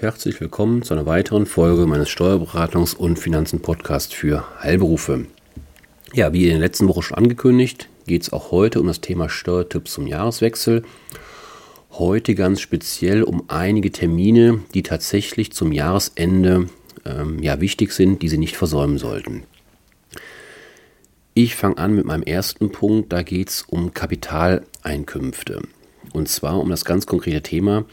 Herzlich willkommen zu einer weiteren Folge meines Steuerberatungs- und Finanzen-Podcasts für Heilberufe. Ja, wie in der letzten Woche schon angekündigt, geht es auch heute um das Thema Steuertipps zum Jahreswechsel. Heute ganz speziell um einige Termine, die tatsächlich zum Jahresende ähm, ja, wichtig sind, die Sie nicht versäumen sollten. Ich fange an mit meinem ersten Punkt, da geht es um Kapitaleinkünfte. Und zwar um das ganz konkrete Thema,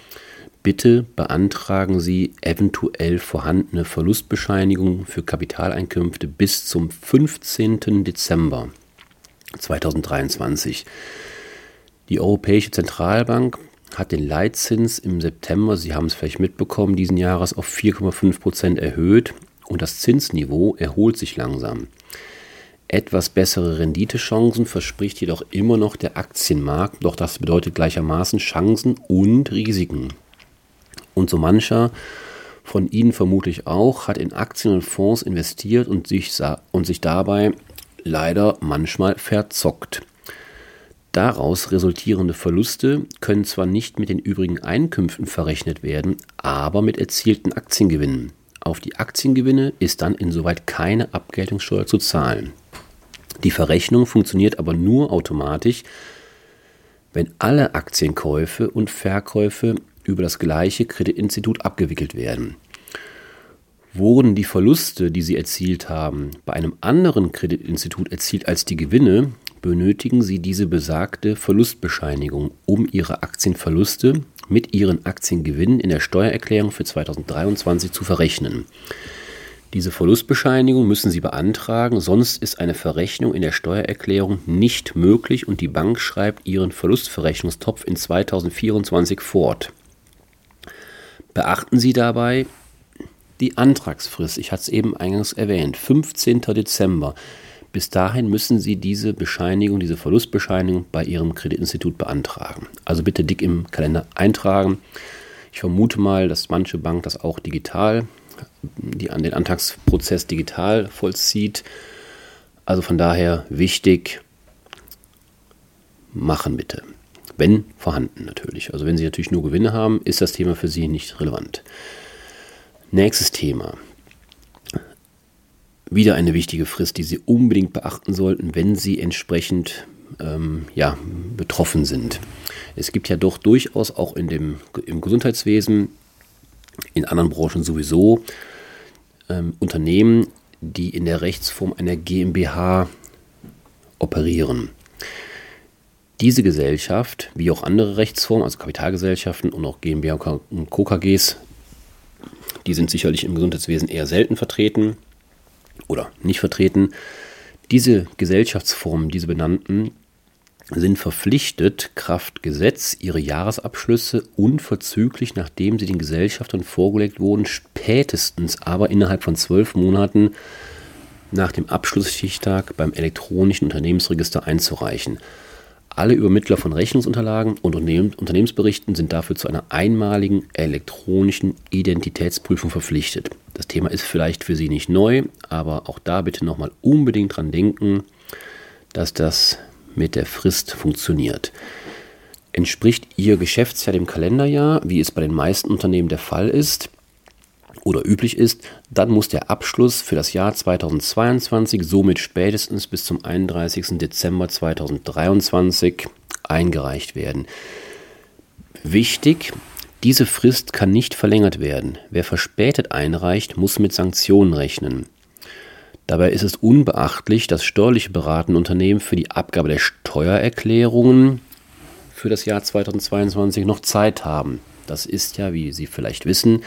Bitte beantragen Sie eventuell vorhandene Verlustbescheinigungen für Kapitaleinkünfte bis zum 15. Dezember 2023. Die Europäische Zentralbank hat den Leitzins im September, Sie haben es vielleicht mitbekommen, diesen Jahres auf 4,5 Prozent erhöht und das Zinsniveau erholt sich langsam. Etwas bessere Renditechancen verspricht jedoch immer noch der Aktienmarkt, doch das bedeutet gleichermaßen Chancen und Risiken. Und so mancher von Ihnen vermutlich auch hat in Aktien und Fonds investiert und sich, und sich dabei leider manchmal verzockt. Daraus resultierende Verluste können zwar nicht mit den übrigen Einkünften verrechnet werden, aber mit erzielten Aktiengewinnen. Auf die Aktiengewinne ist dann insoweit keine Abgeltungssteuer zu zahlen. Die Verrechnung funktioniert aber nur automatisch, wenn alle Aktienkäufe und Verkäufe über das gleiche Kreditinstitut abgewickelt werden. Wurden die Verluste, die Sie erzielt haben, bei einem anderen Kreditinstitut erzielt als die Gewinne, benötigen Sie diese besagte Verlustbescheinigung, um Ihre Aktienverluste mit Ihren Aktiengewinnen in der Steuererklärung für 2023 zu verrechnen. Diese Verlustbescheinigung müssen Sie beantragen, sonst ist eine Verrechnung in der Steuererklärung nicht möglich und die Bank schreibt Ihren Verlustverrechnungstopf in 2024 fort. Beachten Sie dabei die Antragsfrist. Ich hatte es eben eingangs erwähnt, 15. Dezember. Bis dahin müssen Sie diese Bescheinigung, diese Verlustbescheinigung bei Ihrem Kreditinstitut beantragen. Also bitte dick im Kalender eintragen. Ich vermute mal, dass manche Bank das auch digital, die an den Antragsprozess digital vollzieht. Also von daher wichtig, machen bitte. Wenn vorhanden natürlich. Also wenn Sie natürlich nur Gewinne haben, ist das Thema für Sie nicht relevant. Nächstes Thema. Wieder eine wichtige Frist, die Sie unbedingt beachten sollten, wenn Sie entsprechend ähm, ja, betroffen sind. Es gibt ja doch durchaus auch in dem, im Gesundheitswesen, in anderen Branchen sowieso, ähm, Unternehmen, die in der Rechtsform einer GmbH operieren. Diese Gesellschaft, wie auch andere Rechtsformen, also Kapitalgesellschaften und auch GmbH und Co. KGs, die sind sicherlich im Gesundheitswesen eher selten vertreten oder nicht vertreten. Diese Gesellschaftsformen, diese benannten, sind verpflichtet, Kraft Gesetz, ihre Jahresabschlüsse unverzüglich, nachdem sie den Gesellschaftern vorgelegt wurden, spätestens aber innerhalb von zwölf Monaten nach dem Abschlussschichtag beim elektronischen Unternehmensregister einzureichen. Alle Übermittler von Rechnungsunterlagen und Unternehmensberichten sind dafür zu einer einmaligen elektronischen Identitätsprüfung verpflichtet. Das Thema ist vielleicht für Sie nicht neu, aber auch da bitte nochmal unbedingt dran denken, dass das mit der Frist funktioniert. Entspricht Ihr Geschäftsjahr dem Kalenderjahr, wie es bei den meisten Unternehmen der Fall ist, oder üblich ist, dann muss der Abschluss für das Jahr 2022 somit spätestens bis zum 31. Dezember 2023 eingereicht werden. Wichtig, diese Frist kann nicht verlängert werden. Wer verspätet einreicht, muss mit Sanktionen rechnen. Dabei ist es unbeachtlich, dass steuerliche beratende Unternehmen für die Abgabe der Steuererklärungen für das Jahr 2022 noch Zeit haben. Das ist ja, wie Sie vielleicht wissen,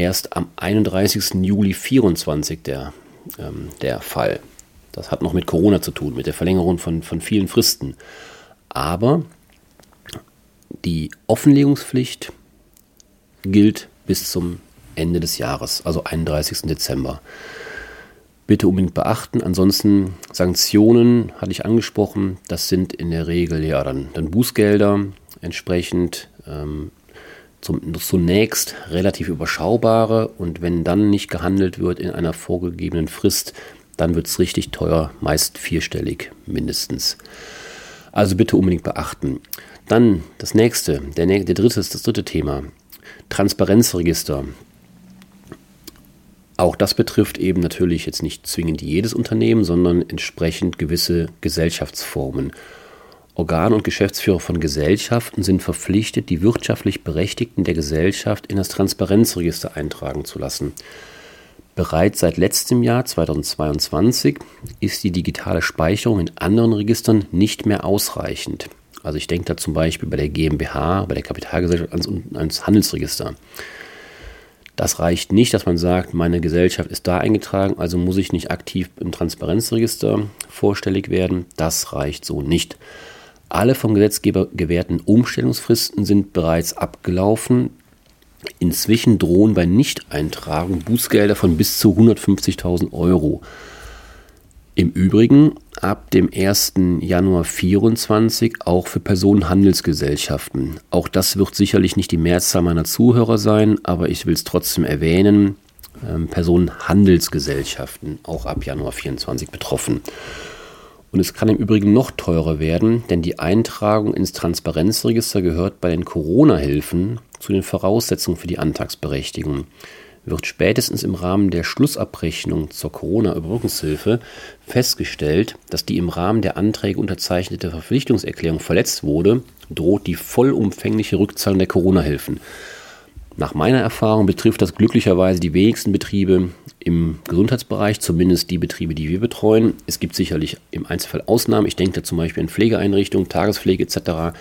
erst am 31. Juli 2024 der, ähm, der Fall. Das hat noch mit Corona zu tun, mit der Verlängerung von, von vielen Fristen. Aber die Offenlegungspflicht gilt bis zum Ende des Jahres, also 31. Dezember. Bitte unbedingt beachten. Ansonsten Sanktionen hatte ich angesprochen. Das sind in der Regel ja dann, dann Bußgelder entsprechend. Ähm, zum, zunächst relativ überschaubare und wenn dann nicht gehandelt wird in einer vorgegebenen Frist, dann wird es richtig teuer, meist vierstellig mindestens. Also bitte unbedingt beachten. Dann das nächste, der, der dritte ist das dritte Thema. Transparenzregister. Auch das betrifft eben natürlich jetzt nicht zwingend jedes Unternehmen, sondern entsprechend gewisse Gesellschaftsformen. Organe und Geschäftsführer von Gesellschaften sind verpflichtet, die wirtschaftlich Berechtigten der Gesellschaft in das Transparenzregister eintragen zu lassen. Bereits seit letztem Jahr 2022 ist die digitale Speicherung in anderen Registern nicht mehr ausreichend. Also ich denke da zum Beispiel bei der GmbH, bei der Kapitalgesellschaft ans, ans Handelsregister. Das reicht nicht, dass man sagt, meine Gesellschaft ist da eingetragen, also muss ich nicht aktiv im Transparenzregister vorstellig werden. Das reicht so nicht. Alle vom Gesetzgeber gewährten Umstellungsfristen sind bereits abgelaufen. Inzwischen drohen bei Nichteintragung Bußgelder von bis zu 150.000 Euro. Im Übrigen ab dem 1. Januar 2024 auch für Personenhandelsgesellschaften. Auch das wird sicherlich nicht die Mehrzahl meiner Zuhörer sein, aber ich will es trotzdem erwähnen. Ähm, Personenhandelsgesellschaften auch ab Januar 2024 betroffen. Und es kann im Übrigen noch teurer werden, denn die Eintragung ins Transparenzregister gehört bei den Corona-Hilfen zu den Voraussetzungen für die Antragsberechtigung. Wird spätestens im Rahmen der Schlussabrechnung zur Corona-Überbrückungshilfe festgestellt, dass die im Rahmen der Anträge unterzeichnete Verpflichtungserklärung verletzt wurde, droht die vollumfängliche Rückzahlung der Corona-Hilfen. Nach meiner Erfahrung betrifft das glücklicherweise die wenigsten Betriebe im Gesundheitsbereich, zumindest die Betriebe, die wir betreuen. Es gibt sicherlich im Einzelfall Ausnahmen. Ich denke da zum Beispiel an Pflegeeinrichtungen, Tagespflege etc.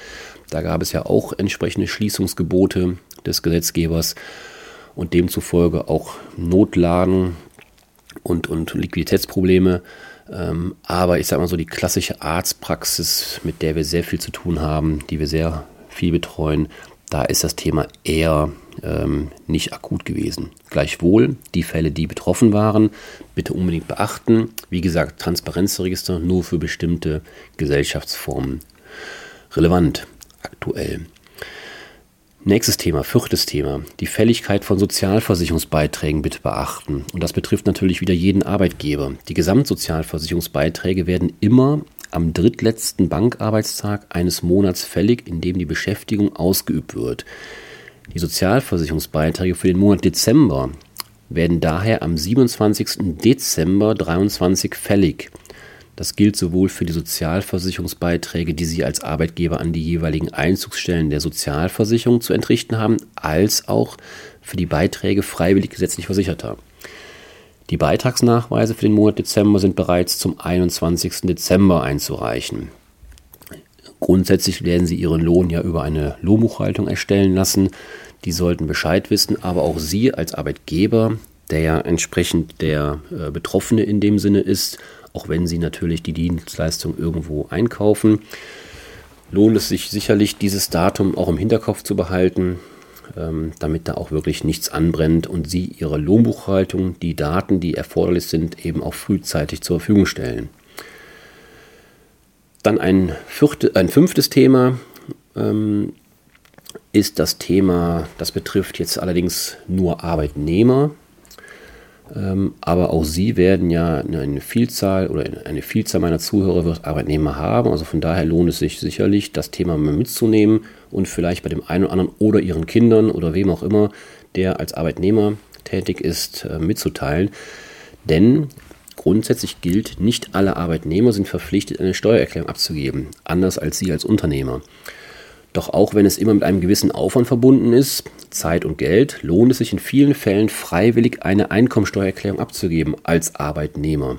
Da gab es ja auch entsprechende Schließungsgebote des Gesetzgebers und demzufolge auch Notlagen und, und Liquiditätsprobleme. Ähm, aber ich sage mal so, die klassische Arztpraxis, mit der wir sehr viel zu tun haben, die wir sehr viel betreuen, da ist das Thema eher ähm, nicht akut gewesen. Gleichwohl, die Fälle, die betroffen waren, bitte unbedingt beachten. Wie gesagt, Transparenzregister nur für bestimmte Gesellschaftsformen relevant aktuell. Nächstes Thema, viertes Thema. Die Fälligkeit von Sozialversicherungsbeiträgen bitte beachten. Und das betrifft natürlich wieder jeden Arbeitgeber. Die Gesamtsozialversicherungsbeiträge werden immer am drittletzten Bankarbeitstag eines Monats fällig, in dem die Beschäftigung ausgeübt wird. Die Sozialversicherungsbeiträge für den Monat Dezember werden daher am 27. Dezember 2023 fällig. Das gilt sowohl für die Sozialversicherungsbeiträge, die Sie als Arbeitgeber an die jeweiligen Einzugsstellen der Sozialversicherung zu entrichten haben, als auch für die Beiträge freiwillig gesetzlich Versicherter. Die Beitragsnachweise für den Monat Dezember sind bereits zum 21. Dezember einzureichen. Grundsätzlich werden Sie Ihren Lohn ja über eine Lohnbuchhaltung erstellen lassen. Die sollten Bescheid wissen, aber auch Sie als Arbeitgeber, der ja entsprechend der äh, Betroffene in dem Sinne ist, auch wenn Sie natürlich die Dienstleistung irgendwo einkaufen, lohnt es sich sicherlich, dieses Datum auch im Hinterkopf zu behalten, ähm, damit da auch wirklich nichts anbrennt und Sie Ihre Lohnbuchhaltung, die Daten, die erforderlich sind, eben auch frühzeitig zur Verfügung stellen. Dann ein, vierte, ein fünftes Thema ähm, ist das Thema, das betrifft jetzt allerdings nur Arbeitnehmer. Ähm, aber auch sie werden ja eine Vielzahl oder eine Vielzahl meiner Zuhörer wird Arbeitnehmer haben. Also von daher lohnt es sich sicherlich, das Thema mitzunehmen und vielleicht bei dem einen oder anderen oder ihren Kindern oder wem auch immer, der als Arbeitnehmer tätig ist, äh, mitzuteilen. Denn grundsätzlich gilt, nicht alle Arbeitnehmer sind verpflichtet, eine Steuererklärung abzugeben, anders als Sie als Unternehmer. Doch auch wenn es immer mit einem gewissen Aufwand verbunden ist, Zeit und Geld, lohnt es sich in vielen Fällen freiwillig eine Einkommensteuererklärung abzugeben als Arbeitnehmer.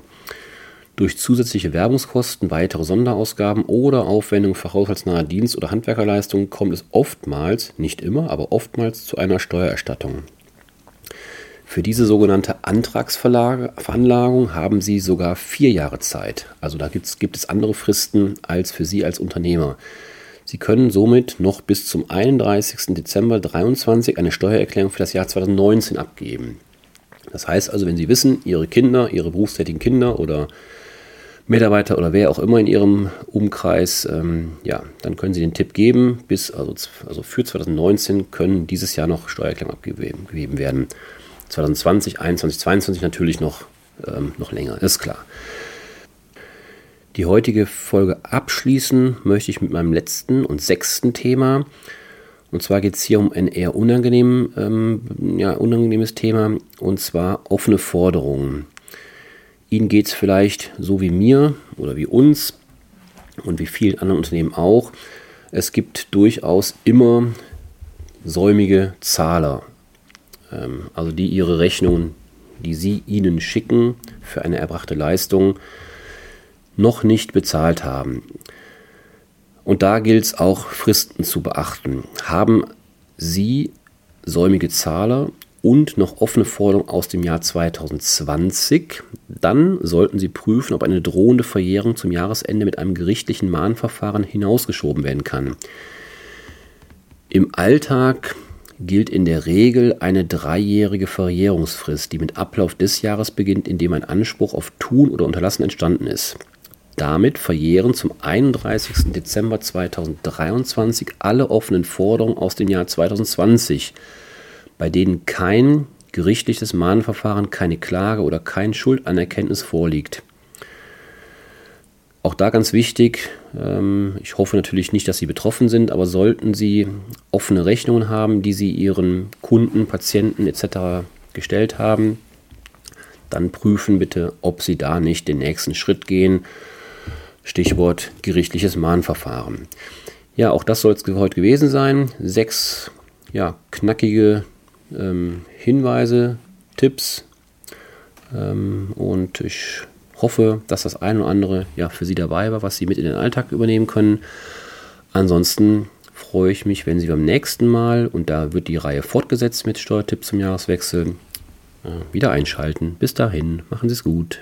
Durch zusätzliche Werbungskosten, weitere Sonderausgaben oder Aufwendungen für haushaltsnahe Dienst- oder Handwerkerleistungen kommt es oftmals, nicht immer, aber oftmals zu einer Steuererstattung. Für diese sogenannte Antragsveranlagung haben Sie sogar vier Jahre Zeit. Also da gibt es andere Fristen als für Sie als Unternehmer. Sie können somit noch bis zum 31. Dezember 2023 eine Steuererklärung für das Jahr 2019 abgeben. Das heißt also, wenn Sie wissen, Ihre Kinder, Ihre berufstätigen Kinder oder Mitarbeiter oder wer auch immer in Ihrem Umkreis, ähm, ja, dann können Sie den Tipp geben, bis also, also für 2019 können dieses Jahr noch Steuererklärungen abgegeben werden. 2020, 2021, 2022 natürlich noch, ähm, noch länger, ist klar. Die heutige Folge abschließen möchte ich mit meinem letzten und sechsten Thema. Und zwar geht es hier um ein eher unangenehm, ähm, ja, unangenehmes Thema, und zwar offene Forderungen. Ihnen geht es vielleicht so wie mir oder wie uns und wie vielen anderen Unternehmen auch. Es gibt durchaus immer säumige Zahler, also die ihre Rechnungen, die sie ihnen schicken für eine erbrachte Leistung, noch nicht bezahlt haben. Und da gilt es auch, Fristen zu beachten. Haben Sie säumige Zahler und noch offene Forderungen aus dem Jahr 2020, dann sollten Sie prüfen, ob eine drohende Verjährung zum Jahresende mit einem gerichtlichen Mahnverfahren hinausgeschoben werden kann. Im Alltag gilt in der Regel eine dreijährige Verjährungsfrist, die mit Ablauf des Jahres beginnt, in dem ein Anspruch auf Tun oder Unterlassen entstanden ist. Damit verjähren zum 31. Dezember 2023 alle offenen Forderungen aus dem Jahr 2020, bei denen kein gerichtliches Mahnverfahren, keine Klage oder kein Schuldanerkenntnis vorliegt. Auch da ganz wichtig, ähm, ich hoffe natürlich nicht, dass Sie betroffen sind, aber sollten Sie offene Rechnungen haben, die Sie Ihren Kunden, Patienten etc. gestellt haben, dann prüfen bitte, ob Sie da nicht den nächsten Schritt gehen Stichwort gerichtliches Mahnverfahren. Ja, auch das soll es heute gewesen sein. Sechs ja, knackige ähm, Hinweise, Tipps. Ähm, und ich hoffe, dass das eine oder andere ja, für Sie dabei war, was Sie mit in den Alltag übernehmen können. Ansonsten freue ich mich, wenn Sie beim nächsten Mal, und da wird die Reihe fortgesetzt mit Steuertipps zum Jahreswechsel, äh, wieder einschalten. Bis dahin, machen Sie es gut.